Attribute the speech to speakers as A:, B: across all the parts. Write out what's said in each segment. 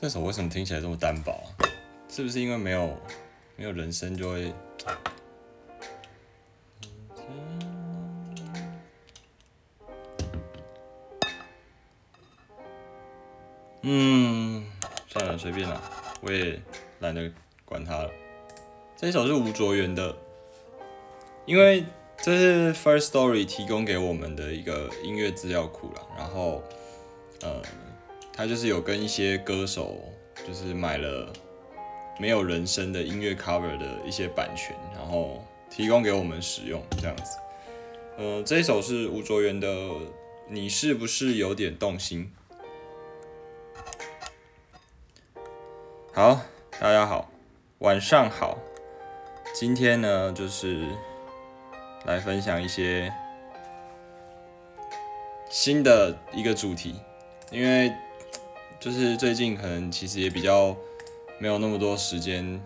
A: 这首为什么听起来这么单薄啊？是不是因为没有没有人声就会？嗯，算了，随便了，我也懒得管它了。这首是吴卓源的，因为这是 First Story 提供给我们的一个音乐资料库了，然后，他就是有跟一些歌手就是买了没有人声的音乐 cover 的一些版权，然后提供给我们使用这样子。呃，这一首是吴卓源的《你是不是有点动心》。好，大家好，晚上好。今天呢，就是来分享一些新的一个主题，因为就是最近可能其实也比较没有那么多时间，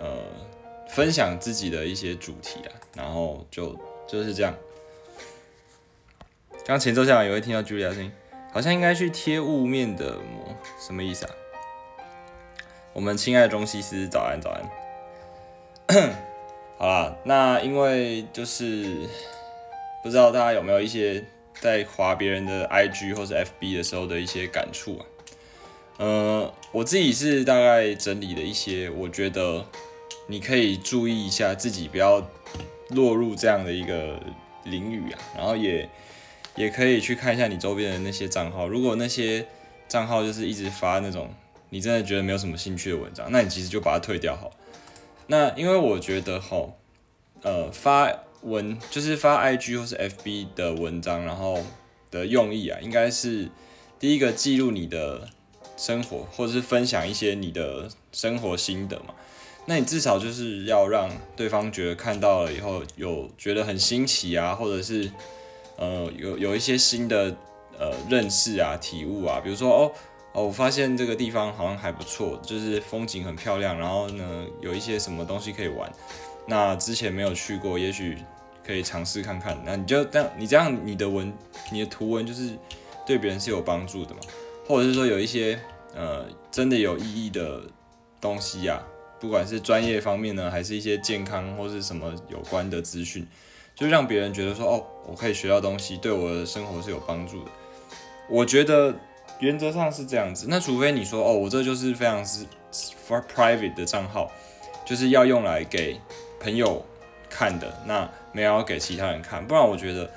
A: 呃，分享自己的一些主题啊，然后就就是这样。刚前奏下来也会听到 Julia 声音，好像应该去贴雾面的膜，什么意思啊？我们亲爱的中西斯，早安早安。好啦，那因为就是不知道大家有没有一些在划别人的 IG 或是 FB 的时候的一些感触啊？呃，我自己是大概整理了一些，我觉得你可以注意一下自己不要落入这样的一个领域啊，然后也也可以去看一下你周边的那些账号，如果那些账号就是一直发那种。你真的觉得没有什么兴趣的文章，那你其实就把它退掉好。那因为我觉得吼，呃，发文就是发 IG 或是 FB 的文章，然后的用意啊，应该是第一个记录你的生活，或者是分享一些你的生活心得嘛。那你至少就是要让对方觉得看到了以后有觉得很新奇啊，或者是呃有有一些新的呃认识啊、体悟啊，比如说哦。哦，我发现这个地方好像还不错，就是风景很漂亮，然后呢，有一些什么东西可以玩。那之前没有去过，也许可以尝试看看。那你就这样，你这样你的文，你的图文就是对别人是有帮助的嘛？或者是说有一些呃真的有意义的东西呀，不管是专业方面呢，还是一些健康或是什么有关的资讯，就让别人觉得说哦，我可以学到东西，对我的生活是有帮助的。我觉得。原则上是这样子，那除非你说哦，我这就是非常是 for private 的账号，就是要用来给朋友看的，那没有要给其他人看，不然我觉得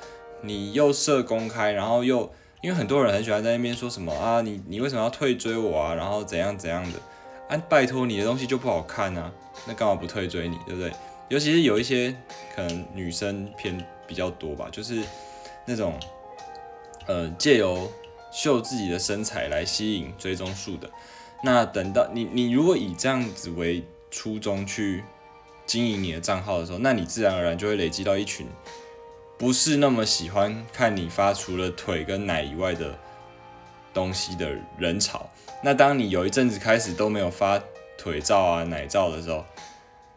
A: 你又设公开，然后又因为很多人很喜欢在那边说什么啊，你你为什么要退追我啊，然后怎样怎样的，啊，拜托你的东西就不好看啊，那干嘛不退追你，对不对？尤其是有一些可能女生偏比较多吧，就是那种呃借由。秀自己的身材来吸引追踪数的，那等到你你如果以这样子为初衷去经营你的账号的时候，那你自然而然就会累积到一群不是那么喜欢看你发除了腿跟奶以外的东西的人潮。那当你有一阵子开始都没有发腿照啊奶照的时候，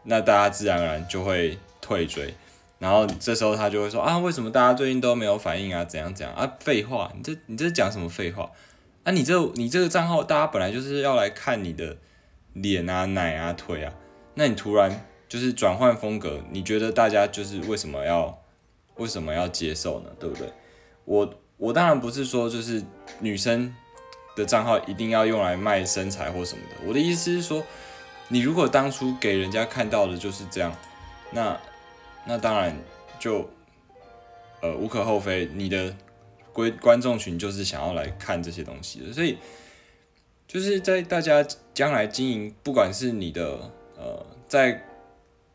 A: 那大家自然而然就会退追。然后这时候他就会说啊，为什么大家最近都没有反应啊？怎样怎样啊？废话，你这你这讲什么废话？啊，你这你这个账号，大家本来就是要来看你的脸啊、奶啊、腿啊，那你突然就是转换风格，你觉得大家就是为什么要为什么要接受呢？对不对？我我当然不是说就是女生的账号一定要用来卖身材或什么的，我的意思是说，你如果当初给人家看到的就是这样，那。那当然就呃无可厚非，你的观观众群就是想要来看这些东西的，所以就是在大家将来经营，不管是你的呃在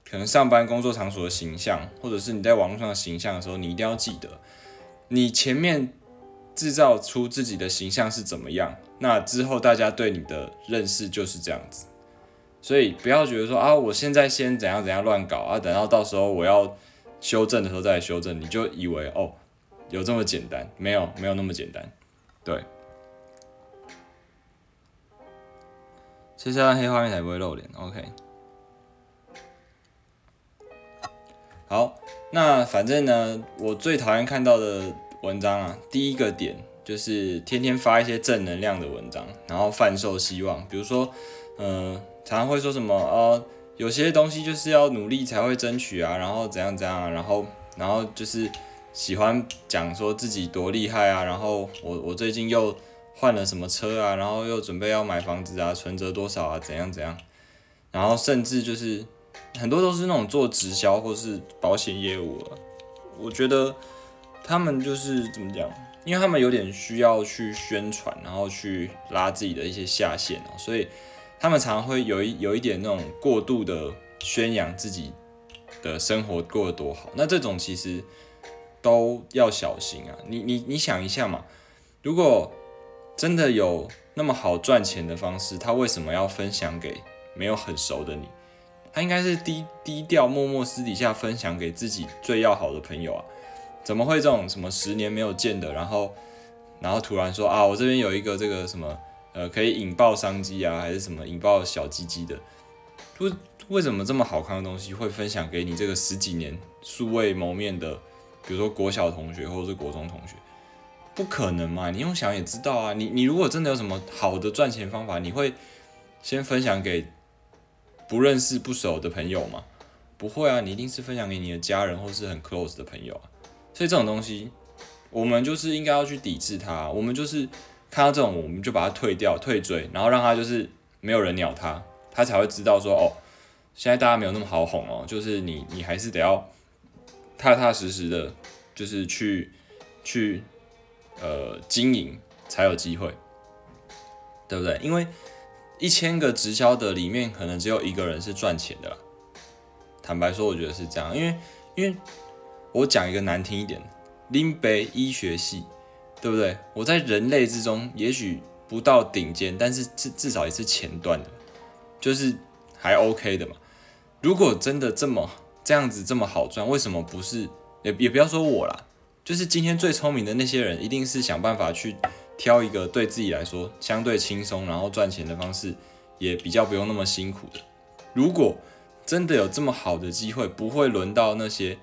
A: 可能上班工作场所的形象，或者是你在网络上的形象的时候，你一定要记得，你前面制造出自己的形象是怎么样，那之后大家对你的认识就是这样子。所以不要觉得说啊，我现在先怎样怎样乱搞啊，等到到时候我要修正的时候再来修正，你就以为哦有这么简单？没有，没有那么简单。对，其实黑画面才不会露脸。OK，好，那反正呢，我最讨厌看到的文章啊，第一个点就是天天发一些正能量的文章，然后贩售希望。比如说，嗯，常常会说什么哦，有些东西就是要努力才会争取啊，然后怎样怎样，啊然后然后就是喜欢讲说自己多厉害啊，然后我我最近又换了什么车啊，然后又准备要买房子啊，存折多少啊，怎样怎样，然后甚至就是很多都是那种做直销或是保险业务啊，我觉得他们就是怎么讲？因为他们有点需要去宣传，然后去拉自己的一些下线哦，所以他们常常会有一有一点那种过度的宣扬自己的生活过得多好。那这种其实都要小心啊！你你你想一下嘛，如果真的有那么好赚钱的方式，他为什么要分享给没有很熟的你？他应该是低低调、默默私底下分享给自己最要好的朋友啊。怎么会这种什么十年没有见的，然后然后突然说啊，我这边有一个这个什么呃可以引爆商机啊，还是什么引爆小鸡鸡的？为为什么这么好看的东西会分享给你这个十几年素未谋面的，比如说国小同学或者是国中同学？不可能嘛？你用想也知道啊。你你如果真的有什么好的赚钱方法，你会先分享给不认识不熟的朋友吗？不会啊，你一定是分享给你的家人或是很 close 的朋友啊。所以这种东西，我们就是应该要去抵制它。我们就是看到这种，我们就把它退掉、退追，然后让它就是没有人鸟它，它才会知道说哦，现在大家没有那么好哄哦，就是你你还是得要踏踏实实的，就是去去呃经营才有机会，对不对？因为一千个直销的里面，可能只有一个人是赚钱的啦。坦白说，我觉得是这样，因为因为。我讲一个难听一点，林北医学系，对不对？我在人类之中，也许不到顶尖，但是至至少也是前段的，就是还 OK 的嘛。如果真的这么这样子这么好赚，为什么不是？也也不要说我啦，就是今天最聪明的那些人，一定是想办法去挑一个对自己来说相对轻松，然后赚钱的方式，也比较不用那么辛苦的。如果真的有这么好的机会，不会轮到那些。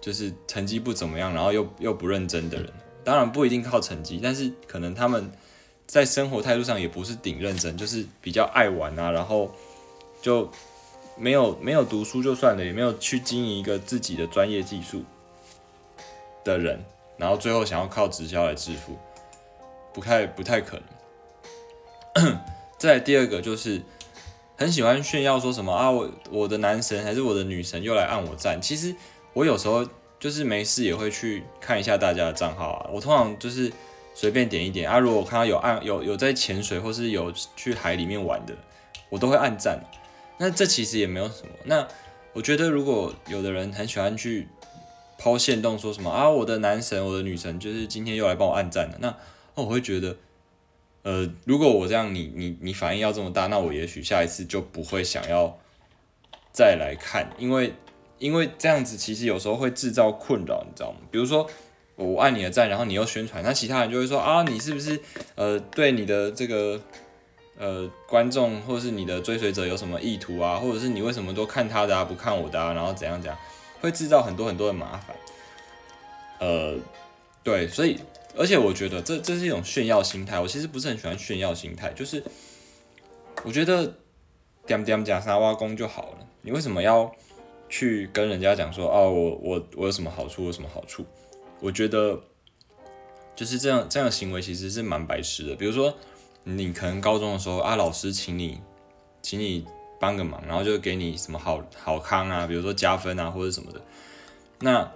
A: 就是成绩不怎么样，然后又又不认真的人，当然不一定靠成绩，但是可能他们在生活态度上也不是顶认真，就是比较爱玩啊，然后就没有没有读书就算了，也没有去经营一个自己的专业技术的人，然后最后想要靠直销来致富，不太不太可能。再第二个就是很喜欢炫耀说什么啊，我我的男神还是我的女神又来按我赞，其实。我有时候就是没事也会去看一下大家的账号啊。我通常就是随便点一点啊。如果我看到有按有有在潜水或是有去海里面玩的，我都会按赞。那这其实也没有什么。那我觉得如果有的人很喜欢去抛线动说什么啊，我的男神我的女神就是今天又来帮我按赞了。那我会觉得，呃，如果我这样你你你反应要这么大，那我也许下一次就不会想要再来看，因为。因为这样子其实有时候会制造困扰，你知道吗？比如说我按你的赞，然后你又宣传，那其他人就会说啊，你是不是呃对你的这个呃观众或者是你的追随者有什么意图啊？或者是你为什么都看他的啊，不看我的啊？然后怎样怎样，会制造很多很多的麻烦。呃，对，所以而且我觉得这这是一种炫耀心态，我其实不是很喜欢炫耀心态，就是我觉得点点讲沙挖工就好了，你为什么要？去跟人家讲说哦，我我我有什么好处，我有什么好处？我觉得就是这样，这样的行为其实是蛮白痴的。比如说，你可能高中的时候啊，老师请你，请你帮个忙，然后就给你什么好好康啊，比如说加分啊或者什么的。那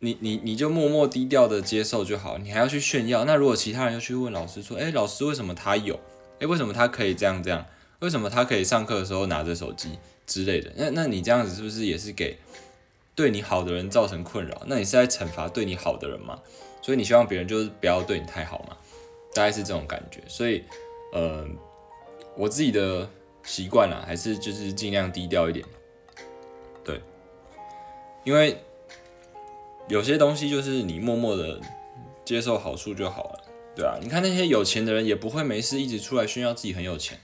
A: 你你你就默默低调的接受就好，你还要去炫耀。那如果其他人又去问老师说，哎，老师为什么他有？哎，为什么他可以这样这样？为什么他可以上课的时候拿着手机？之类的，那那你这样子是不是也是给对你好的人造成困扰？那你是在惩罚对你好的人吗？所以你希望别人就是不要对你太好嘛？大概是这种感觉。所以，呃，我自己的习惯啦，还是就是尽量低调一点。对，因为有些东西就是你默默的接受好处就好了，对啊，你看那些有钱的人也不会没事一直出来炫耀自己很有钱。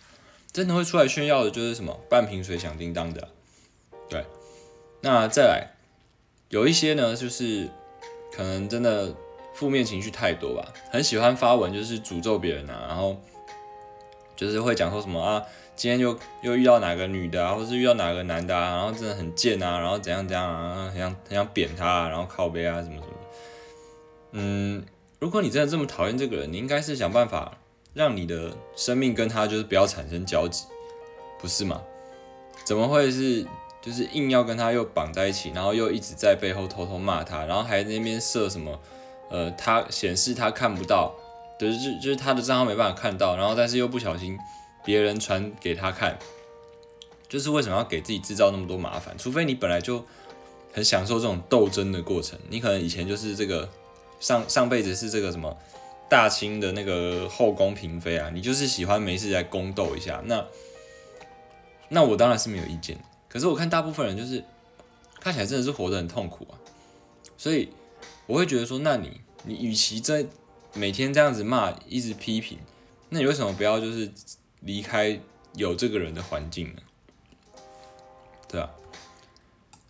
A: 真的会出来炫耀的，就是什么半瓶水响叮当的，对。那再来，有一些呢，就是可能真的负面情绪太多吧，很喜欢发文就是诅咒别人啊，然后就是会讲说什么啊，今天又又遇到哪个女的啊，或是遇到哪个男的啊，然后真的很贱啊，然后怎样怎样啊，很想很想扁他，啊，然后靠背啊什么什么。嗯，如果你真的这么讨厌这个人，你应该是想办法让你的生命跟他就是不要产生交集，不是吗？怎么会是就是硬要跟他又绑在一起，然后又一直在背后偷偷骂他，然后还那边设什么？呃，他显示他看不到，就是就就是他的账号没办法看到，然后但是又不小心别人传给他看，就是为什么要给自己制造那么多麻烦？除非你本来就很享受这种斗争的过程，你可能以前就是这个上上辈子是这个什么大清的那个后宫嫔妃啊，你就是喜欢没事来宫斗一下，那那我当然是没有意见，可是我看大部分人就是看起来真的是活得很痛苦啊，所以。我会觉得说，那你你与其在每天这样子骂，一直批评，那你为什么不要就是离开有这个人的环境呢？对啊，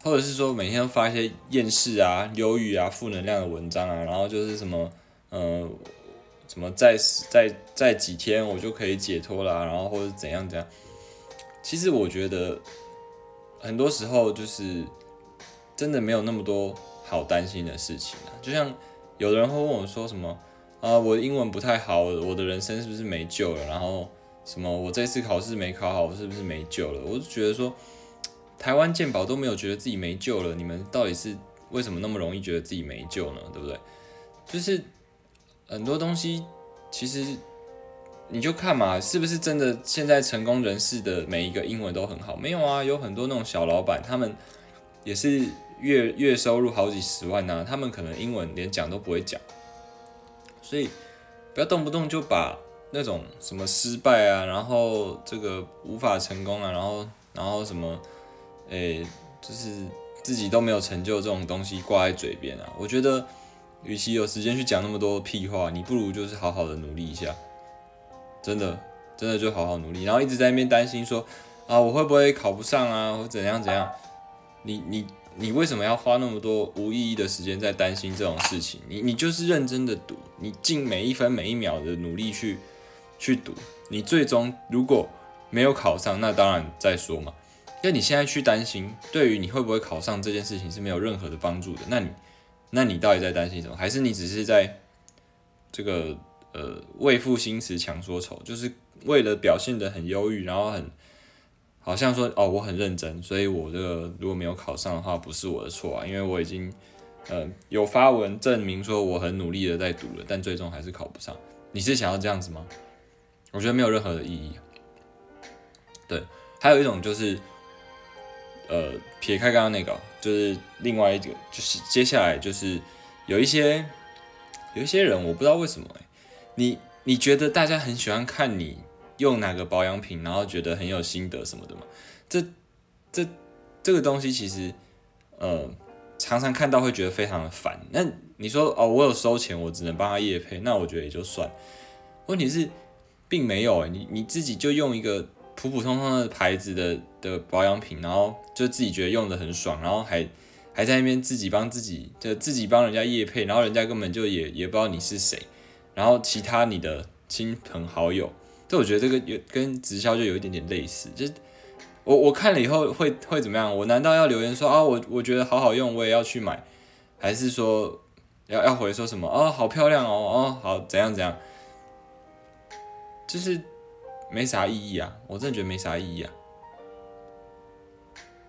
A: 或者是说每天发一些厌世啊、忧郁啊、负能量的文章啊，然后就是什么，呃，什么再再再几天我就可以解脱了，然后或者怎样怎样。其实我觉得很多时候就是真的没有那么多。好担心的事情啊，就像有的人会问我说什么啊，我的英文不太好，我的人生是不是没救了？然后什么我这次考试没考好，是不是没救了？我就觉得说，台湾健保都没有觉得自己没救了，你们到底是为什么那么容易觉得自己没救呢？对不对？就是很多东西其实你就看嘛，是不是真的现在成功人士的每一个英文都很好？没有啊，有很多那种小老板，他们也是。月月收入好几十万呐，他们可能英文连讲都不会讲，所以不要动不动就把那种什么失败啊，然后这个无法成功啊，然后然后什么，诶，就是自己都没有成就这种东西挂在嘴边啊。我觉得，与其有时间去讲那么多屁话，你不如就是好好的努力一下，真的真的就好好努力，然后一直在那边担心说啊我会不会考不上啊，或怎样怎样，你你。你为什么要花那么多无意义的时间在担心这种事情？你你就是认真的读，你尽每一分每一秒的努力去去读，你最终如果没有考上，那当然再说嘛。因为你现在去担心，对于你会不会考上这件事情是没有任何的帮助的。那你那你到底在担心什么？还是你只是在这个呃为赋新词强说愁，就是为了表现的很忧郁，然后很。好像说哦，我很认真，所以我这个如果没有考上的话，不是我的错啊，因为我已经呃有发文证明说我很努力的在读了，但最终还是考不上。你是想要这样子吗？我觉得没有任何的意义。对，还有一种就是呃撇开刚刚那个，就是另外一个，就是接下来就是有一些有一些人，我不知道为什么哎，你你觉得大家很喜欢看你。用哪个保养品，然后觉得很有心得什么的嘛？这、这、这个东西其实，呃，常常看到会觉得非常的烦。那你说哦，我有收钱，我只能帮他夜配，那我觉得也就算。问题是，并没有你你自己就用一个普普通通的牌子的的保养品，然后就自己觉得用的很爽，然后还还在那边自己帮自己，就自己帮人家夜配，然后人家根本就也也不知道你是谁，然后其他你的亲朋好友。这我觉得这个有跟直销就有一点点类似，就我我看了以后会会怎么样？我难道要留言说啊，我我觉得好好用，我也要去买，还是说要要回说什么哦，好漂亮哦，哦好怎样怎样？就是没啥意义啊，我真的觉得没啥意义啊。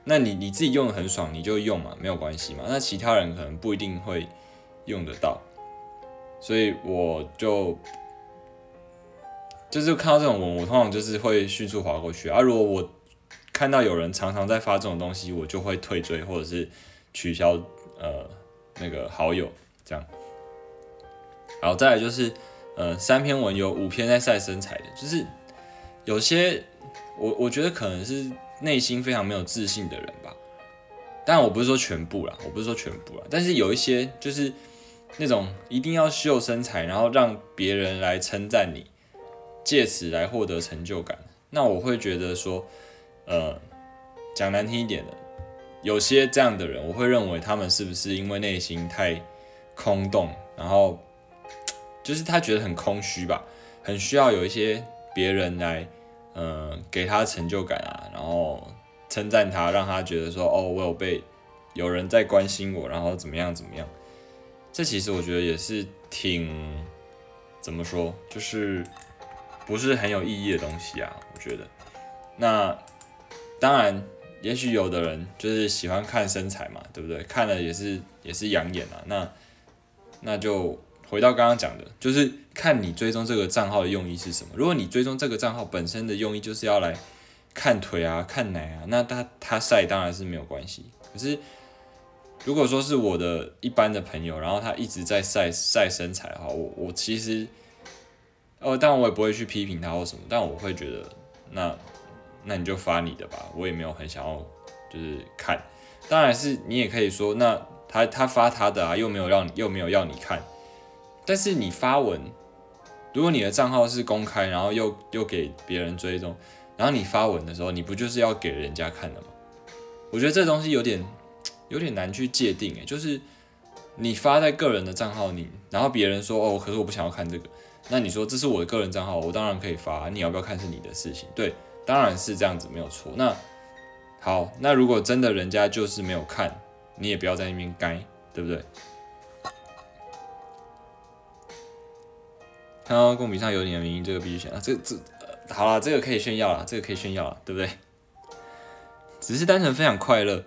A: 那你你自己用的很爽，你就用嘛，没有关系嘛。那其他人可能不一定会用得到，所以我就。就是看到这种文，我通常就是会迅速划过去啊。如果我看到有人常常在发这种东西，我就会退追或者是取消呃那个好友这样。然后再来就是呃三篇文有五篇在晒身材的，就是有些我我觉得可能是内心非常没有自信的人吧。但我不是说全部啦，我不是说全部啦，但是有一些就是那种一定要秀身材，然后让别人来称赞你。借此来获得成就感，那我会觉得说，呃，讲难听一点的，有些这样的人，我会认为他们是不是因为内心太空洞，然后就是他觉得很空虚吧，很需要有一些别人来，呃，给他成就感啊，然后称赞他，让他觉得说，哦，我有被有人在关心我，然后怎么样怎么样。这其实我觉得也是挺怎么说，就是不是很有意义的东西啊。我觉得，那当然，也许有的人就是喜欢看身材嘛，对不对？看了也是也是养眼啊。那那就回到刚刚讲的，就是看你追踪这个账号的用意是什么。如果你追踪这个账号本身的用意就是要来看腿啊、看奶啊，那他他晒当然是没有关系。可是如果说是我的一般的朋友，然后他一直在晒晒身材的话，我我其实，哦，当然我也不会去批评他或什么，但我会觉得，那那你就发你的吧，我也没有很想要就是看。当然是你也可以说，那他他发他的啊，又没有让又没有要你看。但是你发文，如果你的账号是公开，然后又又给别人追踪，然后你发文的时候，你不就是要给人家看的吗？我觉得这东西有点。有点难去界定诶，就是你发在个人的账号，你然后别人说哦，可是我不想要看这个，那你说这是我的个人账号，我当然可以发，你要不要看是你的事情，对，当然是这样子没有错。那好，那如果真的人家就是没有看，你也不要在那边该，对不对？看到公屏上有你的名义，这个必须选啊，这这好了，这个可以炫耀了，这个可以炫耀了，对不对？只是单纯分享快乐。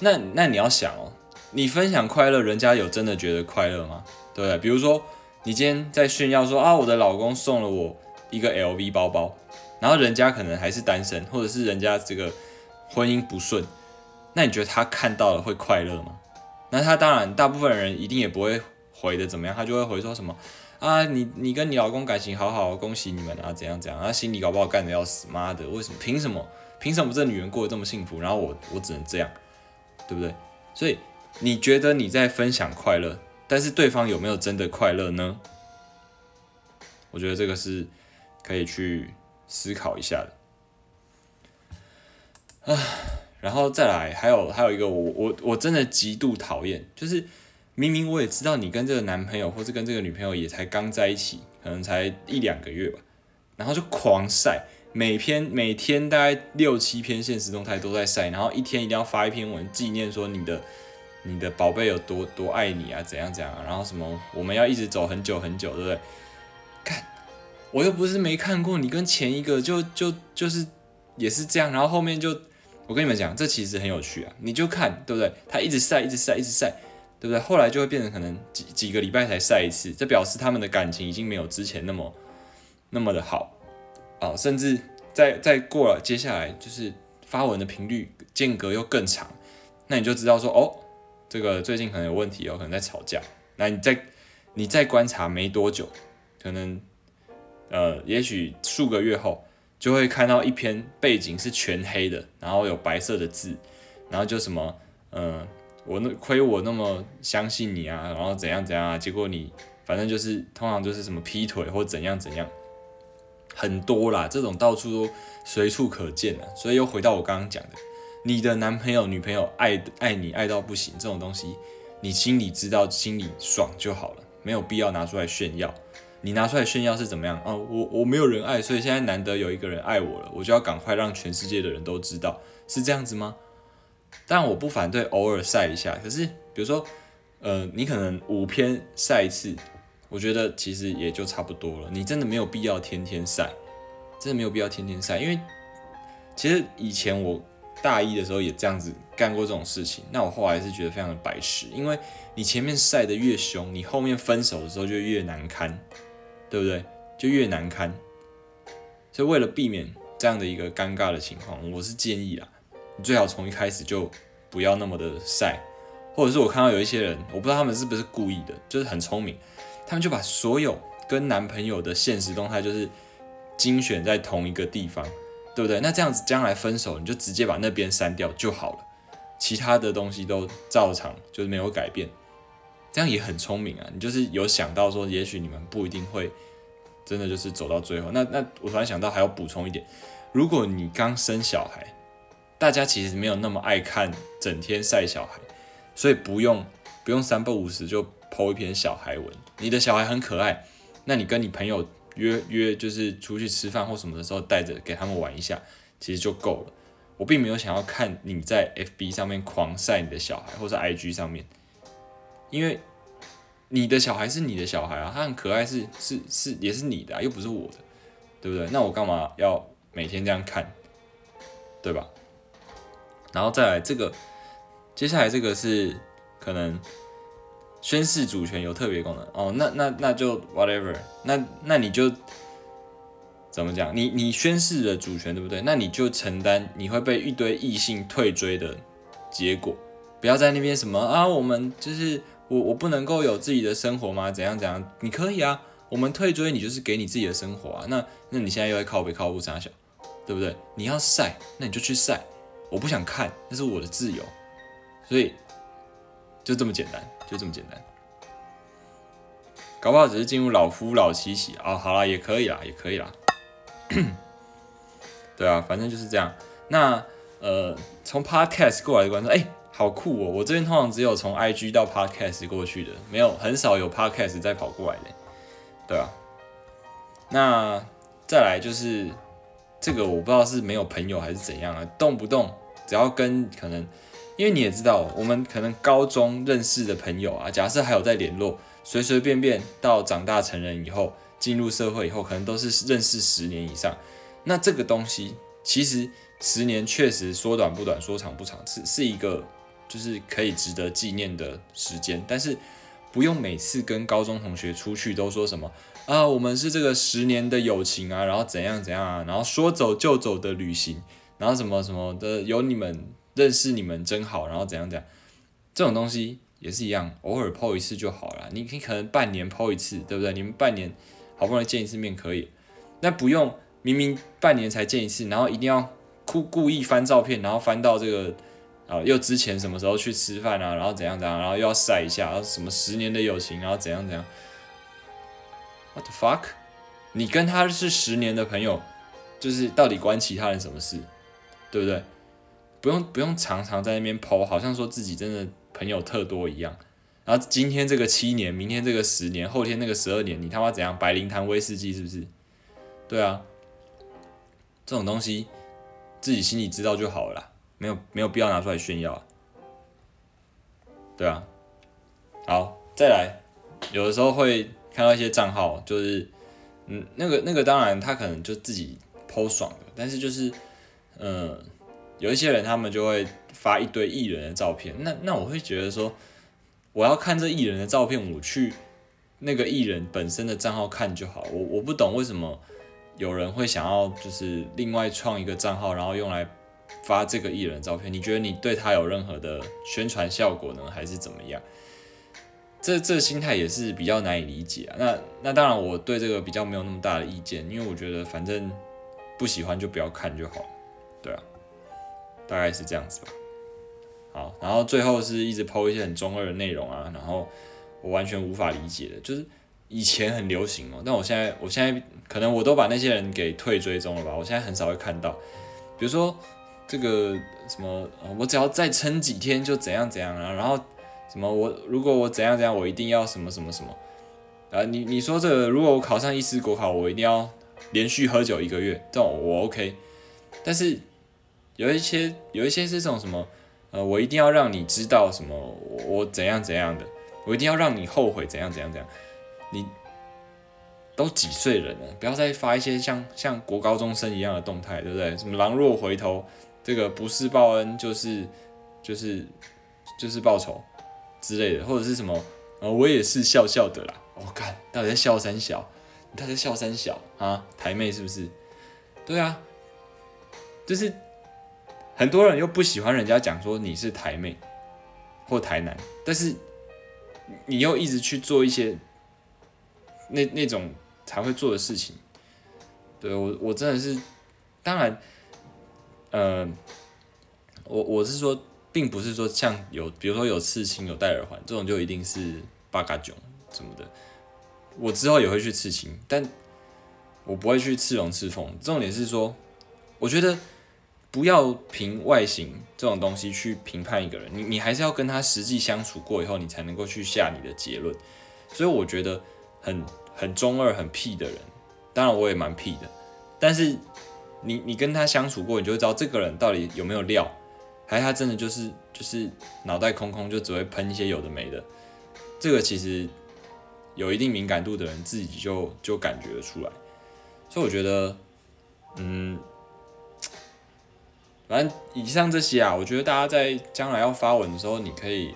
A: 那那你要想哦，你分享快乐，人家有真的觉得快乐吗？对不对？比如说你今天在炫耀说啊，我的老公送了我一个 LV 包包，然后人家可能还是单身，或者是人家这个婚姻不顺，那你觉得他看到了会快乐吗？那他当然，大部分人一定也不会回的怎么样，他就会回说什么啊，你你跟你老公感情好好，恭喜你们啊，怎样怎样，他心里搞不好干的要死，妈的，为什么？凭什么？凭什么这女人过得这么幸福，然后我我只能这样？对不对？所以你觉得你在分享快乐，但是对方有没有真的快乐呢？我觉得这个是可以去思考一下的。啊，然后再来，还有还有一个，我我我真的极度讨厌，就是明明我也知道你跟这个男朋友或是跟这个女朋友也才刚在一起，可能才一两个月吧，然后就狂晒。每篇每天大概六七篇现实动态都在晒，然后一天一定要发一篇文纪念说你的你的宝贝有多多爱你啊，怎样怎样，然后什么我们要一直走很久很久，对不对？看我又不是没看过，你跟前一个就就就是也是这样，然后后面就我跟你们讲，这其实很有趣啊，你就看对不对？他一直晒一直晒一直晒，对不对？后来就会变成可能几几个礼拜才晒一次，这表示他们的感情已经没有之前那么那么的好。啊，甚至再再过了，接下来就是发文的频率间隔又更长，那你就知道说，哦，这个最近可能有问题哦，可能在吵架。那你再你再观察没多久，可能呃，也许数个月后，就会看到一篇背景是全黑的，然后有白色的字，然后就什么，嗯，我那亏我那么相信你啊，然后怎样怎样啊，结果你反正就是通常就是什么劈腿或怎样怎样。很多啦，这种到处都随处可见啊，所以又回到我刚刚讲的，你的男朋友、女朋友爱爱你爱到不行，这种东西你心里知道，心里爽就好了，没有必要拿出来炫耀。你拿出来炫耀是怎么样？哦，我我没有人爱，所以现在难得有一个人爱我了，我就要赶快让全世界的人都知道，是这样子吗？但我不反对偶尔晒一下，可是比如说，呃，你可能五篇晒一次。我觉得其实也就差不多了，你真的没有必要天天晒，真的没有必要天天晒，因为其实以前我大一的时候也这样子干过这种事情，那我后来是觉得非常的白痴，因为你前面晒的越凶，你后面分手的时候就越难堪，对不对？就越难堪，所以为了避免这样的一个尴尬的情况，我是建议啊，你最好从一开始就不要那么的晒，或者是我看到有一些人，我不知道他们是不是故意的，就是很聪明。他们就把所有跟男朋友的现实动态，就是精选在同一个地方，对不对？那这样子将来分手，你就直接把那边删掉就好了，其他的东西都照常，就是没有改变，这样也很聪明啊。你就是有想到说，也许你们不一定会真的就是走到最后。那那我突然想到还要补充一点，如果你刚生小孩，大家其实没有那么爱看整天晒小孩，所以不用不用三不五时就。剖一篇小孩文，你的小孩很可爱，那你跟你朋友约约就是出去吃饭或什么的时候带着给他们玩一下，其实就够了。我并没有想要看你在 FB 上面狂晒你的小孩，或者 IG 上面，因为你的小孩是你的小孩啊，他很可爱，是是是也是你的啊，又不是我的，对不对？那我干嘛要每天这样看，对吧？然后再来这个，接下来这个是可能宣誓主权有特别功能哦，那那那就 whatever，那那你就。怎么讲？你你宣誓了主权，对不对？那你就承担你会被一堆异性退追的结果。不要在那边什么啊，我们就是我我不能够有自己的生活吗？怎样怎样？你可以啊，我们退追你就是给你自己的生活啊。那那你现在又在靠北靠不傻小，对不对？你要晒，那你就去晒。我不想看，那是我的自由。所以就这么简单，就这么简单。搞不好只是进入老夫老妻期啊。好了，也可以啦，也可以啦。对啊，反正就是这样。那呃，从 Podcast 过来的观众，哎，好酷哦！我这边通常只有从 IG 到 Podcast 过去的，没有很少有 Podcast 再跑过来的。对啊。那再来就是这个，我不知道是没有朋友还是怎样啊，动不动只要跟可能，因为你也知道，我们可能高中认识的朋友啊，假设还有在联络，随随便便到长大成人以后。进入社会以后，可能都是认识十年以上。那这个东西，其实十年确实说短不短，说长不长，是是一个就是可以值得纪念的时间。但是不用每次跟高中同学出去都说什么啊，我们是这个十年的友情啊，然后怎样怎样啊，然后说走就走的旅行，然后什么什么的，有你们认识你们真好，然后怎样怎样，这种东西也是一样，偶尔抛一次就好了。你你可能半年抛一次，对不对？你们半年。好不容易见一次面可以，那不用明明半年才见一次，然后一定要故故意翻照片，然后翻到这个啊又之前什么时候去吃饭啊，然后怎样怎样，然后又要晒一下，然后什么十年的友情，然后怎样怎样，what the fuck？你跟他是十年的朋友，就是到底关其他人什么事，对不对？不用不用常常在那边抛，好像说自己真的朋友特多一样。然后今天这个七年，明天这个十年，后天那个十二年，你他妈怎样？白灵堂威士忌是不是？对啊，这种东西自己心里知道就好了，没有没有必要拿出来炫耀啊。对啊，好，再来，有的时候会看到一些账号，就是嗯，那个那个当然他可能就自己剖爽的，但是就是嗯，有一些人他们就会发一堆艺人的照片，那那我会觉得说。我要看这艺人的照片，我去那个艺人本身的账号看就好。我我不懂为什么有人会想要就是另外创一个账号，然后用来发这个艺人的照片。你觉得你对他有任何的宣传效果呢，还是怎么样？这这心态也是比较难以理解啊。那那当然，我对这个比较没有那么大的意见，因为我觉得反正不喜欢就不要看就好。对啊，大概是这样子吧。好，然后最后是一直抛一些很中二的内容啊，然后我完全无法理解的，就是以前很流行哦，但我现在我现在可能我都把那些人给退追踪了吧，我现在很少会看到，比如说这个什么，我只要再撑几天就怎样怎样啊，然后什么我如果我怎样怎样，我一定要什么什么什么，啊你你说这个如果我考上医师国考，我一定要连续喝酒一个月，这种我 OK，但是有一些有一些是这种什么。呃，我一定要让你知道什么，我怎样怎样的，我一定要让你后悔怎样怎样怎样。你都几岁人了，不要再发一些像像国高中生一样的动态，对不对？什么狼若回头，这个不是报恩就是就是就是报仇之类的，或者是什么，呃，我也是笑笑的啦。我看到底在笑三小，你在笑三小啊？台妹是不是？对啊，就是。很多人又不喜欢人家讲说你是台妹或台南，但是你又一直去做一些那那种才会做的事情。对我，我真的是，当然，呃，我我是说，并不是说像有，比如说有刺青、有戴耳环这种，就一定是八嘎囧什么的。我之后也会去刺青，但我不会去刺龙刺凤。重点是说，我觉得。不要凭外形这种东西去评判一个人，你你还是要跟他实际相处过以后，你才能够去下你的结论。所以我觉得很很中二、很屁的人，当然我也蛮屁的，但是你你跟他相处过，你就会知道这个人到底有没有料，还是他真的就是就是脑袋空空，就只会喷一些有的没的。这个其实有一定敏感度的人自己就就感觉得出来。所以我觉得，嗯。反正以上这些啊，我觉得大家在将来要发文的时候，你可以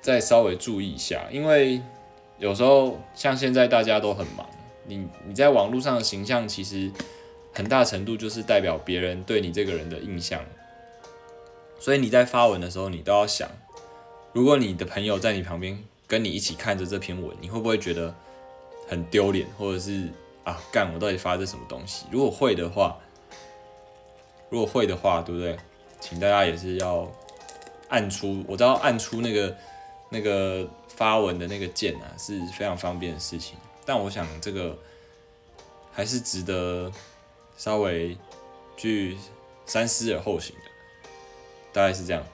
A: 再稍微注意一下，因为有时候像现在大家都很忙，你你在网络上的形象其实很大程度就是代表别人对你这个人的印象，所以你在发文的时候，你都要想，如果你的朋友在你旁边跟你一起看着这篇文，你会不会觉得很丢脸，或者是啊干我到底发的什么东西？如果会的话。如果会的话，对不对？请大家也是要按出，我知道按出那个那个发文的那个键啊，是非常方便的事情。但我想这个还是值得稍微去三思而后行，大概是这样。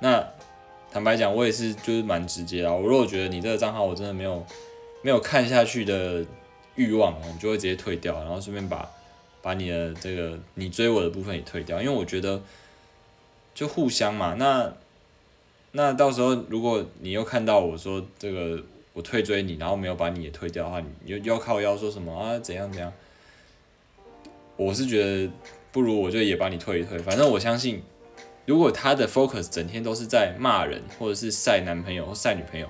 A: 那坦白讲，我也是就是蛮直接的。我如果觉得你这个账号我真的没有没有看下去的欲望，我就会直接退掉，然后顺便把。把你的这个你追我的部分也退掉，因为我觉得就互相嘛。那那到时候如果你又看到我说这个我退追你，然后没有把你也退掉的话，你又要靠要说什么啊？怎样怎样？我是觉得不如我就也把你退一退。反正我相信，如果他的 focus 整天都是在骂人，或者是晒男朋友或晒女朋友，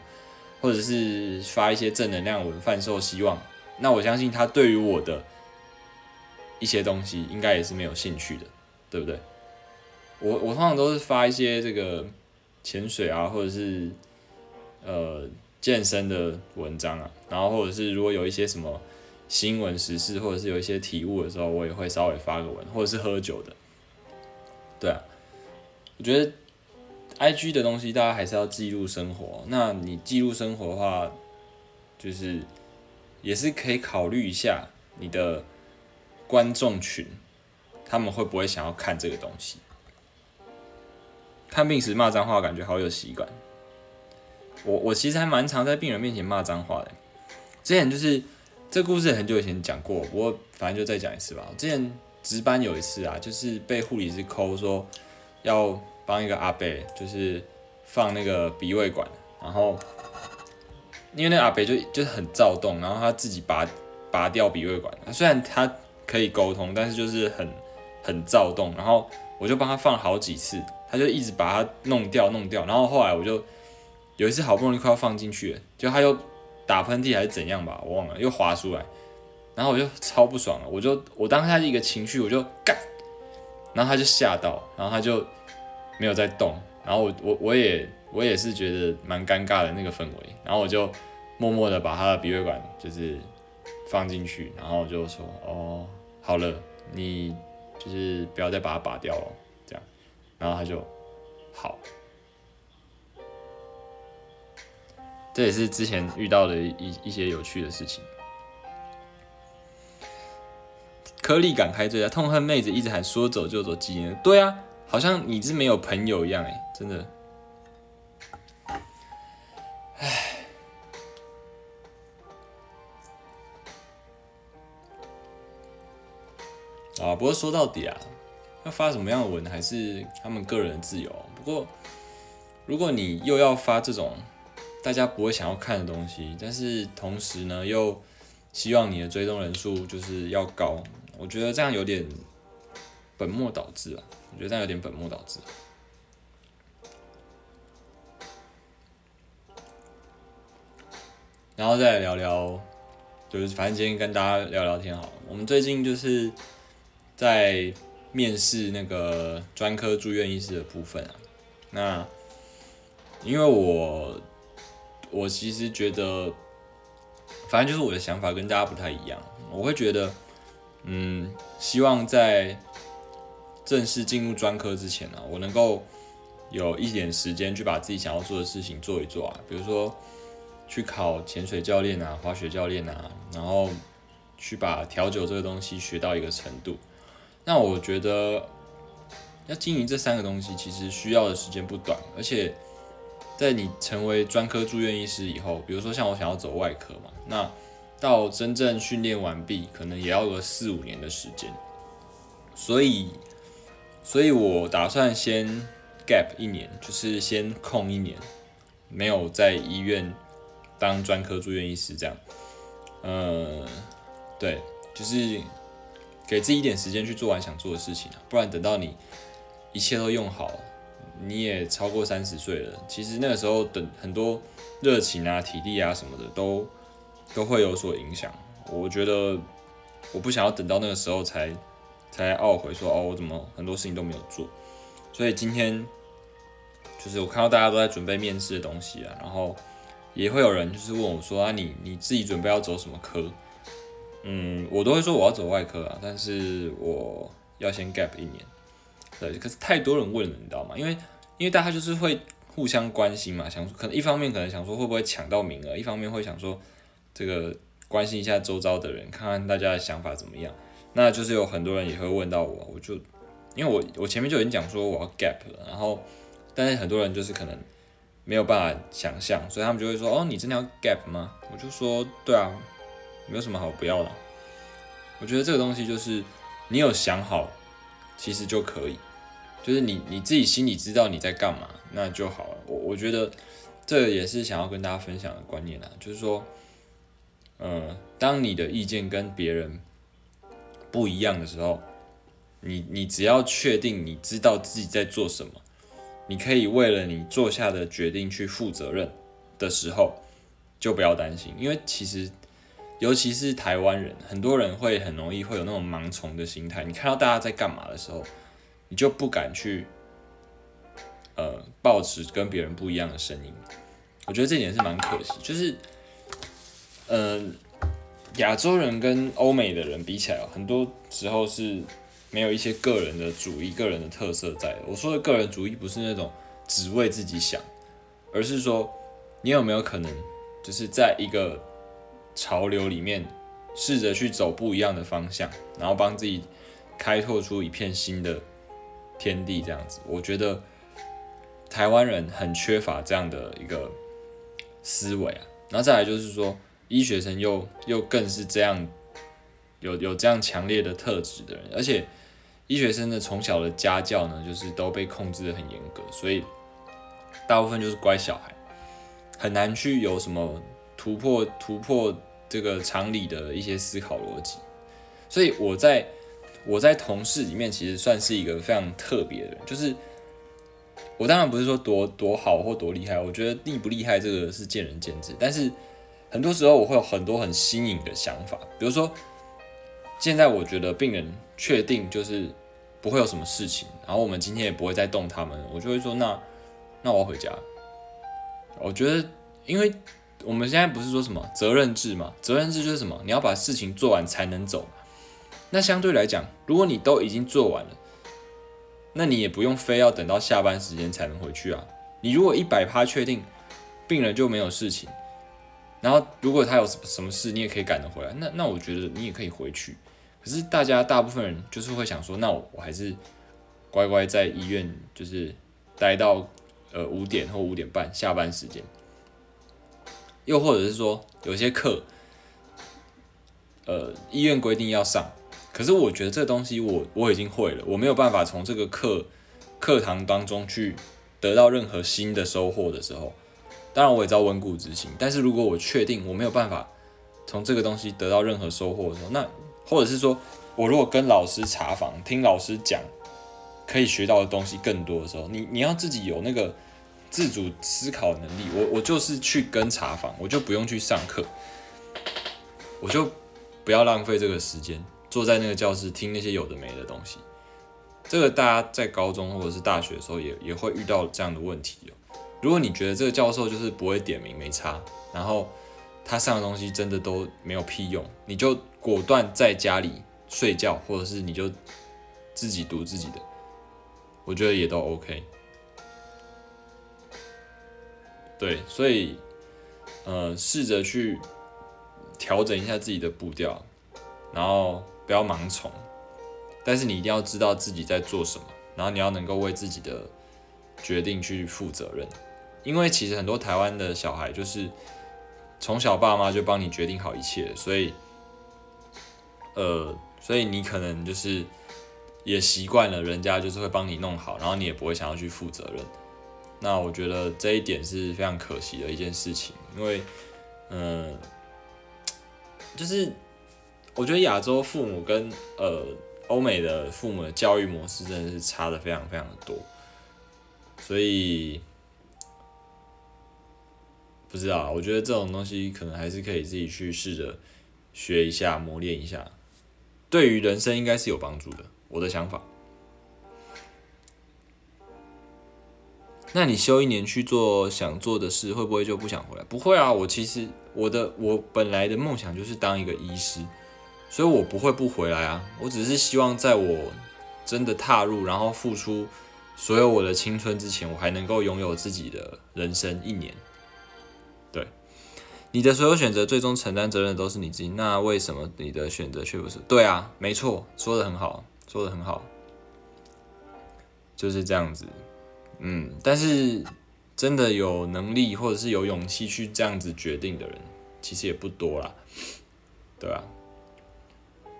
A: 或者是发一些正能量文贩售希望，那我相信他对于我的。一些东西应该也是没有兴趣的，对不对？我我通常都是发一些这个潜水啊，或者是呃健身的文章啊，然后或者是如果有一些什么新闻时事，或者是有一些体悟的时候，我也会稍微发个文，或者是喝酒的。对啊，我觉得 I G 的东西大家还是要记录生活。那你记录生活的话，就是也是可以考虑一下你的。观众群，他们会不会想要看这个东西？看病时骂脏话，感觉好有习惯。我我其实还蛮常在病人面前骂脏话的。之前就是这故事很久以前讲过，不过反正就再讲一次吧。之前值班有一次啊，就是被护理师抠说要帮一个阿伯，就是放那个鼻胃管，然后因为那个阿伯就就是很躁动，然后他自己拔拔掉鼻胃管，虽然他。可以沟通，但是就是很很躁动，然后我就帮他放好几次，他就一直把它弄掉弄掉，然后后来我就有一次好不容易快要放进去了，就他又打喷嚏还是怎样吧，我忘了又滑出来，然后我就超不爽了，我就我当下一个情绪我就干，然后他就吓到，然后他就没有再动，然后我我我也我也是觉得蛮尴尬的那个氛围，然后我就默默的把他的鼻胃管就是放进去，然后就说哦。好了，你就是不要再把它拔掉了，这样，然后他就好。这也是之前遇到的一一些有趣的事情。颗粒感开最大，痛恨妹子一直喊说走就走几年，对啊，好像你是没有朋友一样哎，真的。啊，不过说到底啊，要发什么样的文还是他们个人的自由。不过，如果你又要发这种大家不会想要看的东西，但是同时呢又希望你的追踪人数就是要高，我觉得这样有点本末倒置啊。我觉得这样有点本末倒置。然后再来聊聊，就是反正今天跟大家聊聊天好了。我们最近就是。在面试那个专科住院医师的部分啊，那因为我我其实觉得，反正就是我的想法跟大家不太一样，我会觉得，嗯，希望在正式进入专科之前呢，我能够有一点时间去把自己想要做的事情做一做啊，比如说去考潜水教练啊、滑雪教练啊，然后去把调酒这个东西学到一个程度。那我觉得要经营这三个东西，其实需要的时间不短，而且在你成为专科住院医师以后，比如说像我想要走外科嘛，那到真正训练完毕，可能也要个四五年的时间。所以，所以我打算先 gap 一年，就是先空一年，没有在医院当专科住院医师这样。呃，对，就是给自己一点时间去做完想做的事情啊，不然等到你一切都用好，你也超过三十岁了，其实那个时候等很多热情啊、体力啊什么的都都会有所影响。我觉得我不想要等到那个时候才。才懊悔说哦，我怎么很多事情都没有做？所以今天就是我看到大家都在准备面试的东西啊，然后也会有人就是问我说啊，你你自己准备要走什么科？嗯，我都会说我要走外科啊，但是我要先 gap 一年。对，可是太多人问了，你知道吗？因为因为大家就是会互相关心嘛，想可能一方面可能想说会不会抢到名额，一方面会想说这个关心一下周遭的人，看看大家的想法怎么样。那就是有很多人也会问到我，我就因为我我前面就已经讲说我要 gap 了，然后但是很多人就是可能没有办法想象，所以他们就会说哦，你真的要 gap 吗？我就说对啊，没有什么好不要的。我觉得这个东西就是你有想好，其实就可以，就是你你自己心里知道你在干嘛，那就好了。我我觉得这也是想要跟大家分享的观念啊，就是说，嗯，当你的意见跟别人。不一样的时候，你你只要确定你知道自己在做什么，你可以为了你做下的决定去负责任的时候，就不要担心，因为其实尤其是台湾人，很多人会很容易会有那种盲从的心态。你看到大家在干嘛的时候，你就不敢去呃保持跟别人不一样的声音。我觉得这点是蛮可惜，就是嗯。亚洲人跟欧美的人比起来，很多时候是没有一些个人的主义、个人的特色在。我说的个人主义不是那种只为自己想，而是说你有没有可能就是在一个潮流里面试着去走不一样的方向，然后帮自己开拓出一片新的天地，这样子。我觉得台湾人很缺乏这样的一个思维啊。然后再来就是说。医学生又又更是这样，有有这样强烈的特质的人，而且医学生的从小的家教呢，就是都被控制的很严格，所以大部分就是乖小孩，很难去有什么突破突破这个常理的一些思考逻辑。所以我在我在同事里面其实算是一个非常特别的人，就是我当然不是说多多好或多厉害，我觉得厉不厉害这个是见仁见智，但是。很多时候我会有很多很新颖的想法，比如说，现在我觉得病人确定就是不会有什么事情，然后我们今天也不会再动他们，我就会说那那我要回家。我觉得，因为我们现在不是说什么责任制嘛，责任制就是什么，你要把事情做完才能走。那相对来讲，如果你都已经做完了，那你也不用非要等到下班时间才能回去啊。你如果一百趴确定病人就没有事情。然后，如果他有什什么事，你也可以赶得回来。那那我觉得你也可以回去。可是大家大部分人就是会想说，那我我还是乖乖在医院，就是待到呃五点或五点半下班时间。又或者是说，有些课，呃，医院规定要上，可是我觉得这东西我我已经会了，我没有办法从这个课课堂当中去得到任何新的收获的时候。当然我也知道温故知新，但是如果我确定我没有办法从这个东西得到任何收获的时候，那或者是说我如果跟老师查房听老师讲，可以学到的东西更多的时候，你你要自己有那个自主思考能力。我我就是去跟查房，我就不用去上课，我就不要浪费这个时间坐在那个教室听那些有的没的东西。这个大家在高中或者是大学的时候也也会遇到这样的问题哦。如果你觉得这个教授就是不会点名没差，然后他上的东西真的都没有屁用，你就果断在家里睡觉，或者是你就自己读自己的，我觉得也都 OK。对，所以呃，试着去调整一下自己的步调，然后不要盲从。但是你一定要知道自己在做什么，然后你要能够为自己的决定去负责任。因为其实很多台湾的小孩就是从小爸妈就帮你决定好一切，所以，呃，所以你可能就是也习惯了人家就是会帮你弄好，然后你也不会想要去负责任。那我觉得这一点是非常可惜的一件事情，因为，嗯，就是我觉得亚洲父母跟呃欧美的父母的教育模式真的是差的非常非常的多，所以不知道，我觉得这种东西可能还是可以自己去试着学一下、磨练一下，对于人生应该是有帮助的，我的想法。那你休一年去做想做的事，会不会就不想回来？不会啊，我其实我的我本来的梦想就是当一个医师，所以我不会不回来啊。我只是希望在我真的踏入，然后付出所有我的青春之前，我还能够拥有自己的人生一年。你的所有选择最终承担责任的都是你自己，那为什么你的选择却不是？对啊，没错，说的很好，说的很好，就是这样子。嗯，但是真的有能力或者是有勇气去这样子决定的人，其实也不多啦，对啊。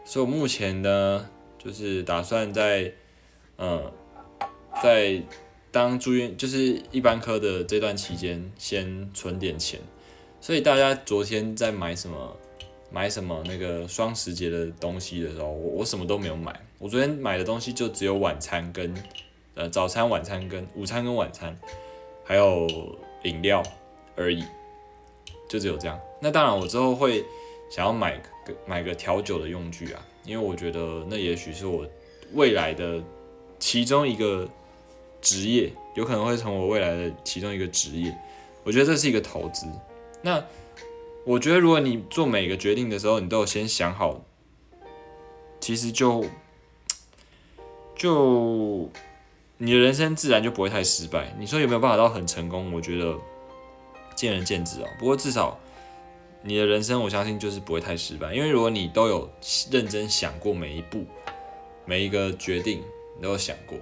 A: 所以我目前呢，就是打算在，嗯，在当住院就是一般科的这段期间，先存点钱。所以大家昨天在买什么买什么那个双十节的东西的时候，我我什么都没有买。我昨天买的东西就只有晚餐跟。呃，早餐、晚餐跟午餐跟晚餐，还有饮料而已，就只有这样。那当然，我之后会想要买个买个调酒的用具啊，因为我觉得那也许是我未来的其中一个职业，有可能会成为我未来的其中一个职业。我觉得这是一个投资。那我觉得，如果你做每个决定的时候，你都有先想好，其实就 就。你的人生自然就不会太失败。你说有没有办法到很成功？我觉得见仁见智哦。不过至少你的人生，我相信就是不会太失败。因为如果你都有认真想过每一步、每一个决定，你都有想过，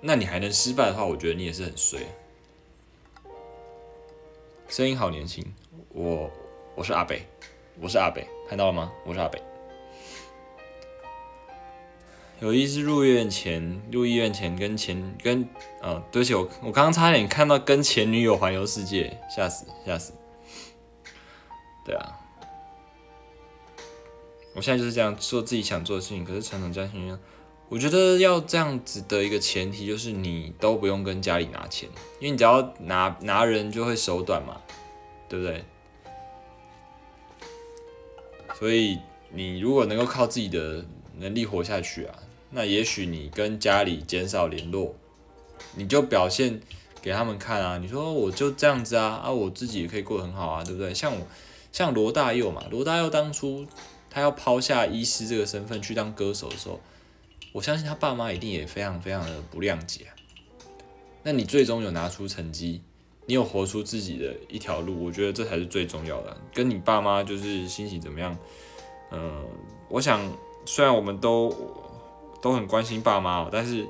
A: 那你还能失败的话，我觉得你也是很衰。声音好年轻，我我是阿北，我是阿北，看到了吗？我是阿北。有一次入院前，入医院前跟前跟呃，对不起，我我刚刚差点看到跟前女友环游世界，吓死吓死。对啊，我现在就是这样做自己想做的事情，可是传统家庭，我觉得要这样子的一个前提就是你都不用跟家里拿钱，因为你只要拿拿人就会手短嘛，对不对？所以你如果能够靠自己的能力活下去啊。那也许你跟家里减少联络，你就表现给他们看啊！你说我就这样子啊啊，我自己也可以过得很好啊，对不对？像我，像罗大佑嘛，罗大佑当初他要抛下医师这个身份去当歌手的时候，我相信他爸妈一定也非常非常的不谅解。那你最终有拿出成绩，你有活出自己的一条路，我觉得这才是最重要的。跟你爸妈就是心情怎么样？嗯，我想虽然我们都。都很关心爸妈，但是，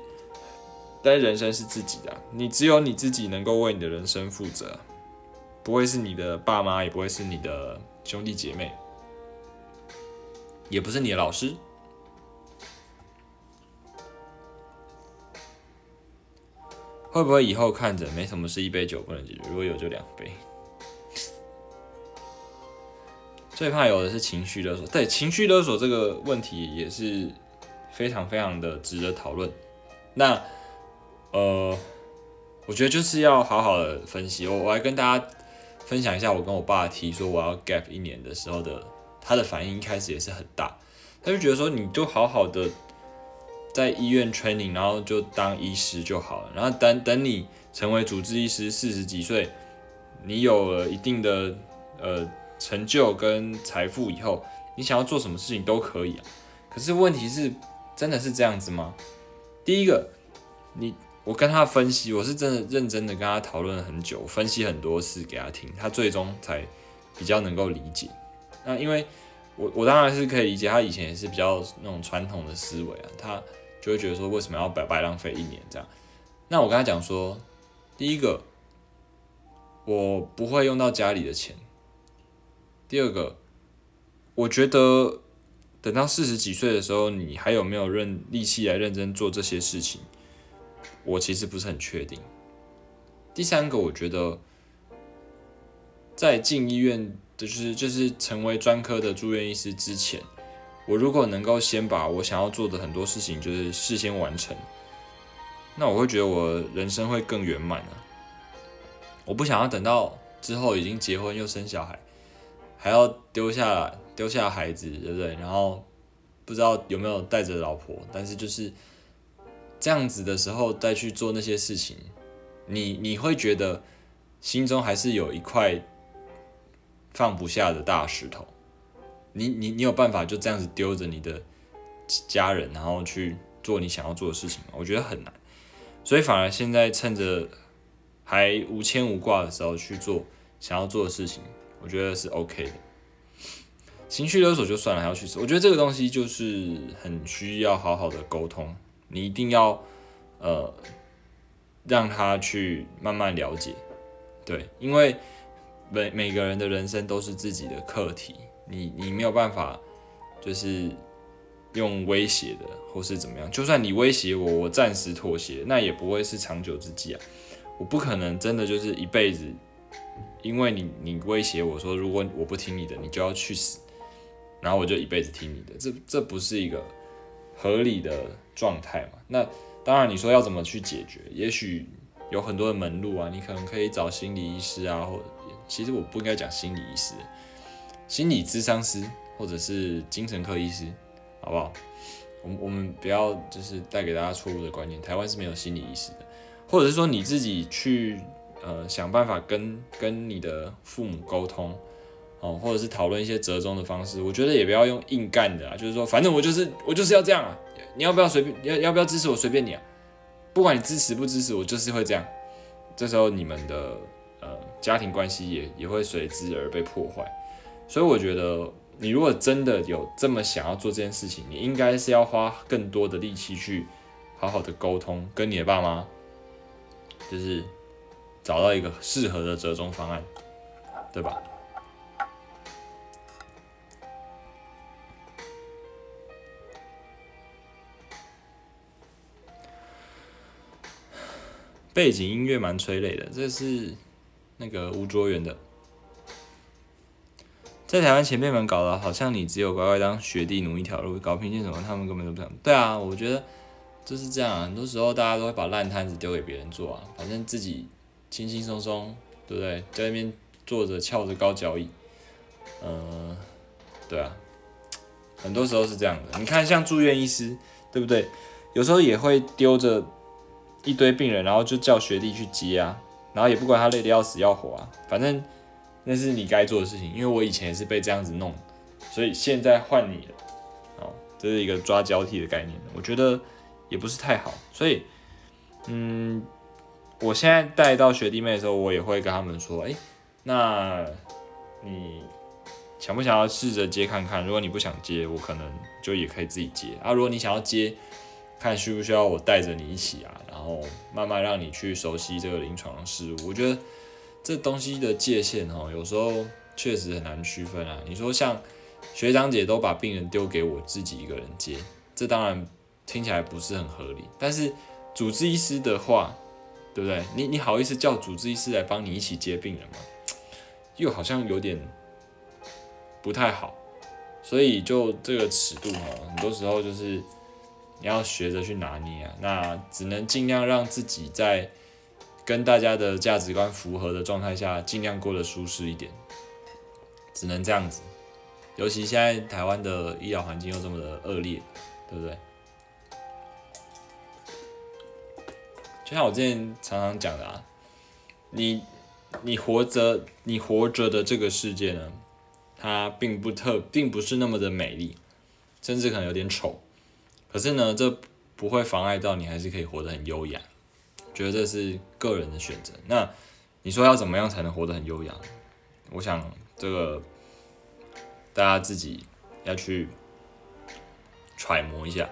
A: 但是人生是自己的，你只有你自己能够为你的人生负责，不会是你的爸妈，也不会是你的兄弟姐妹，也不是你的老师。会不会以后看着没什么事，一杯酒不能解决？如果有就两杯。最怕有的是情绪勒索，对情绪勒索这个问题也是。非常非常的值得讨论。那，呃，我觉得就是要好好的分析。我我来跟大家分享一下，我跟我爸提说我要 gap 一年的时候的，他的反应一开始也是很大。他就觉得说，你就好好的在医院 training，然后就当医师就好了。然后等等你成为主治医师，四十几岁，你有了一定的呃成就跟财富以后，你想要做什么事情都可以啊。可是问题是。真的是这样子吗？第一个，你我跟他分析，我是真的认真的跟他讨论了很久，分析很多次给他听，他最终才比较能够理解。那因为我我当然是可以理解，他以前也是比较那种传统的思维啊，他就会觉得说为什么要白白浪费一年这样？那我跟他讲说，第一个，我不会用到家里的钱；第二个，我觉得等到四十几岁的时候，你还有没有认力气来认真做这些事情，我其实不是很确定。第三个，我觉得在进医院。就是就是成为专科的住院医师之前，我如果能够先把我想要做的很多事情就是事先完成，那我会觉得我人生会更圆满啊！我不想要等到之后已经结婚又生小孩，还要丢下丢下孩子，对不对？然后不知道有没有带着老婆，但是就是这样子的时候再去做那些事情，你你会觉得心中还是有一块。放不下的大石头，你你你有办法就这样子丢着你的家人，然后去做你想要做的事情吗？我觉得很难，所以反而现在趁着还无牵无挂的时候去做想要做的事情，我觉得是 OK 的。情绪勒索就算了，还要去死，我觉得这个东西就是很需要好好的沟通，你一定要呃让他去慢慢了解，对，因为。每每个人的人生都是自己的课题，你你没有办法，就是用威胁的或是怎么样。就算你威胁我，我暂时妥协，那也不会是长久之计啊。我不可能真的就是一辈子，因为你你威胁我说，如果我不听你的，你就要去死，然后我就一辈子听你的，这这不是一个合理的状态嘛？那当然，你说要怎么去解决？也许有很多的门路啊，你可能可以找心理医师啊，或者。其实我不应该讲心理医师，心理咨商师或者是精神科医师，好不好？我们我们不要就是带给大家错误的观念，台湾是没有心理医师的，或者是说你自己去呃想办法跟跟你的父母沟通哦，或者是讨论一些折中的方式。我觉得也不要用硬干的啊，就是说反正我就是我就是要这样啊，你要不要随便要要不要支持我随便你啊，不管你支持不支持我就是会这样。这时候你们的。呃，家庭关系也也会随之而被破坏，所以我觉得，你如果真的有这么想要做这件事情，你应该是要花更多的力气去好好的沟通，跟你的爸妈，就是找到一个适合的折中方案，对吧？背景音乐蛮催泪的，这是。那个吴卓源的，在台湾前辈们搞的，好像你只有乖乖当学弟努一条路，搞评鉴什么，他们根本都不想。对啊，我觉得就是这样。很多时候大家都会把烂摊子丢给别人做啊，反正自己轻轻松松，对不对？在那边坐着翘着高脚椅，嗯，对啊，很多时候是这样的。你看，像住院医师，对不对？有时候也会丢着一堆病人，然后就叫学弟去接啊。然后也不管他累得要死要活啊，反正那是你该做的事情。因为我以前也是被这样子弄，所以现在换你了，哦，这是一个抓交替的概念，我觉得也不是太好。所以，嗯，我现在带到学弟妹的时候，我也会跟他们说，哎，那你想不想要试着接看看？如果你不想接，我可能就也可以自己接啊。如果你想要接，看需不需要我带着你一起啊，然后慢慢让你去熟悉这个临床事物。我觉得这东西的界限哦，有时候确实很难区分啊。你说像学长姐都把病人丢给我自己一个人接，这当然听起来不是很合理。但是主治医师的话，对不对？你你好意思叫主治医师来帮你一起接病人吗？又好像有点不太好。所以就这个尺度哈，很多时候就是。你要学着去拿捏啊，那只能尽量让自己在跟大家的价值观符合的状态下，尽量过得舒适一点，只能这样子。尤其现在台湾的医疗环境又这么的恶劣，对不对？就像我之前常常讲的啊，你你活着，你活着的这个世界呢，它并不特，并不是那么的美丽，甚至可能有点丑。可是呢，这不会妨碍到你，还是可以活得很优雅。觉得这是个人的选择。那你说要怎么样才能活得很优雅？我想这个大家自己要去揣摩一下。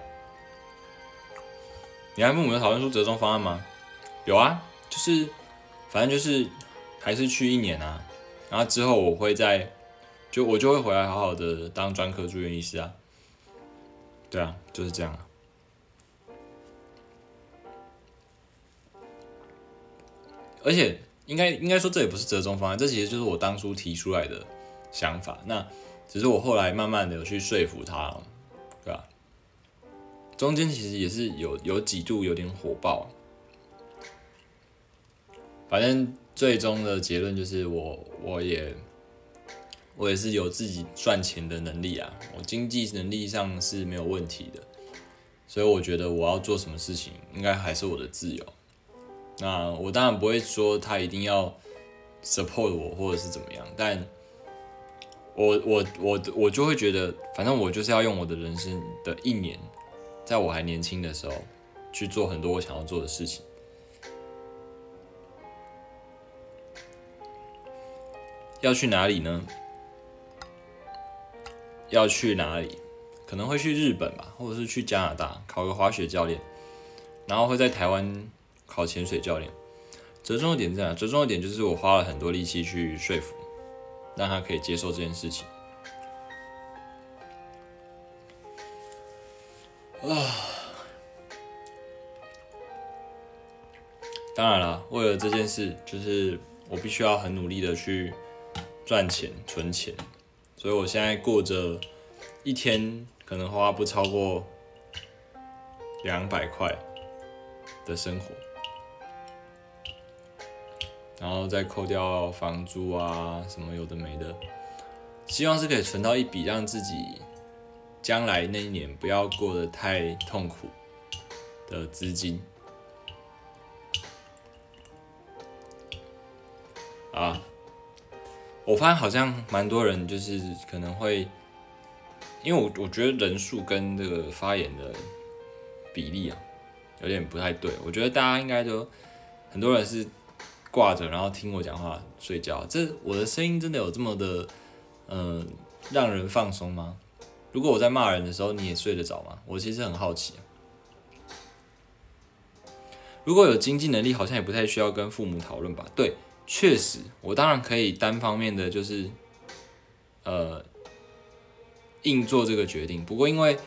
A: 你和父母讨论出折中方案吗？有啊，就是反正就是还是去一年啊，然后之后我会在就我就会回来好好的当专科住院医师啊。对啊，就是这样啊。而且应该应该说这也不是折中方案，这其实就是我当初提出来的想法。那只是我后来慢慢的有去说服他，对吧？中间其实也是有有几度有点火爆，反正最终的结论就是我我也我也是有自己赚钱的能力啊，我经济能力上是没有问题的，所以我觉得我要做什么事情，应该还是我的自由。那我当然不会说他一定要 support 我或者是怎么样，但我我我我就会觉得，反正我就是要用我的人生的一年，在我还年轻的时候去做很多我想要做的事情。要去哪里呢？要去哪里？可能会去日本吧，或者是去加拿大考个滑雪教练，然后会在台湾。考潜水教练，折中的点在哪？折中的点就是我花了很多力气去说服，让他可以接受这件事情。啊，当然了，为了这件事，就是我必须要很努力的去赚钱、存钱，所以我现在过着一天可能花不超过两百块的生活。然后再扣掉房租啊，什么有的没的，希望是可以存到一笔，让自己将来那一年不要过得太痛苦的资金。啊，我发现好像蛮多人就是可能会，因为我我觉得人数跟这个发言的比例啊，有点不太对。我觉得大家应该都很多人是。挂着，然后听我讲话睡觉。这我的声音真的有这么的，嗯，让人放松吗？如果我在骂人的时候，你也睡得着吗？我其实很好奇。如果有经济能力，好像也不太需要跟父母讨论吧？对，确实，我当然可以单方面的就是，呃，硬做这个决定。不过，因为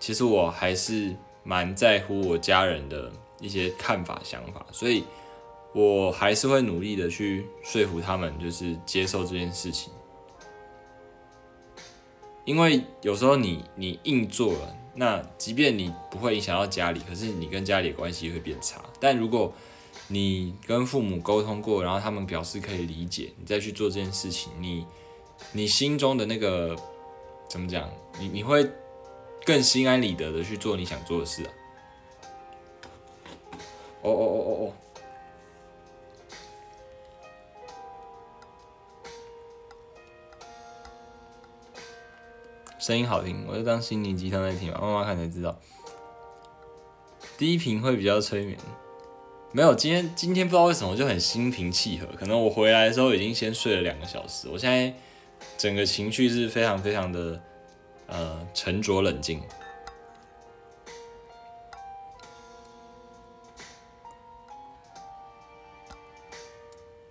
A: 其实我还是蛮在乎我家人的一些看法、想法，所以。我还是会努力的去说服他们，就是接受这件事情。因为有时候你你硬做了，那即便你不会影响到家里，可是你跟家里的关系会变差。但如果你跟父母沟通过，然后他们表示可以理解，你再去做这件事情，你你心中的那个怎么讲？你你会更心安理得的去做你想做的事啊！哦哦哦哦哦！声音好听，我就当心灵鸡汤在听吧。妈妈看才知道，第一瓶会比较催眠。没有，今天今天不知道为什么就很心平气和。可能我回来的时候已经先睡了两个小时，我现在整个情绪是非常非常的呃沉着冷静。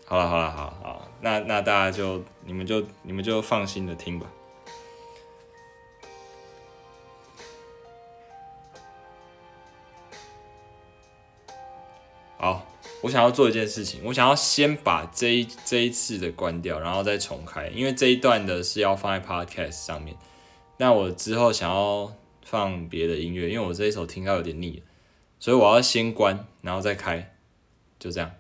A: 好了好了好好，那那大家就你们就你们就放心的听吧。我想要做一件事情，我想要先把这一这一次的关掉，然后再重开，因为这一段的是要放在 podcast 上面。那我之后想要放别的音乐，因为我这一首听到有点腻了，所以我要先关，然后再开，就这样。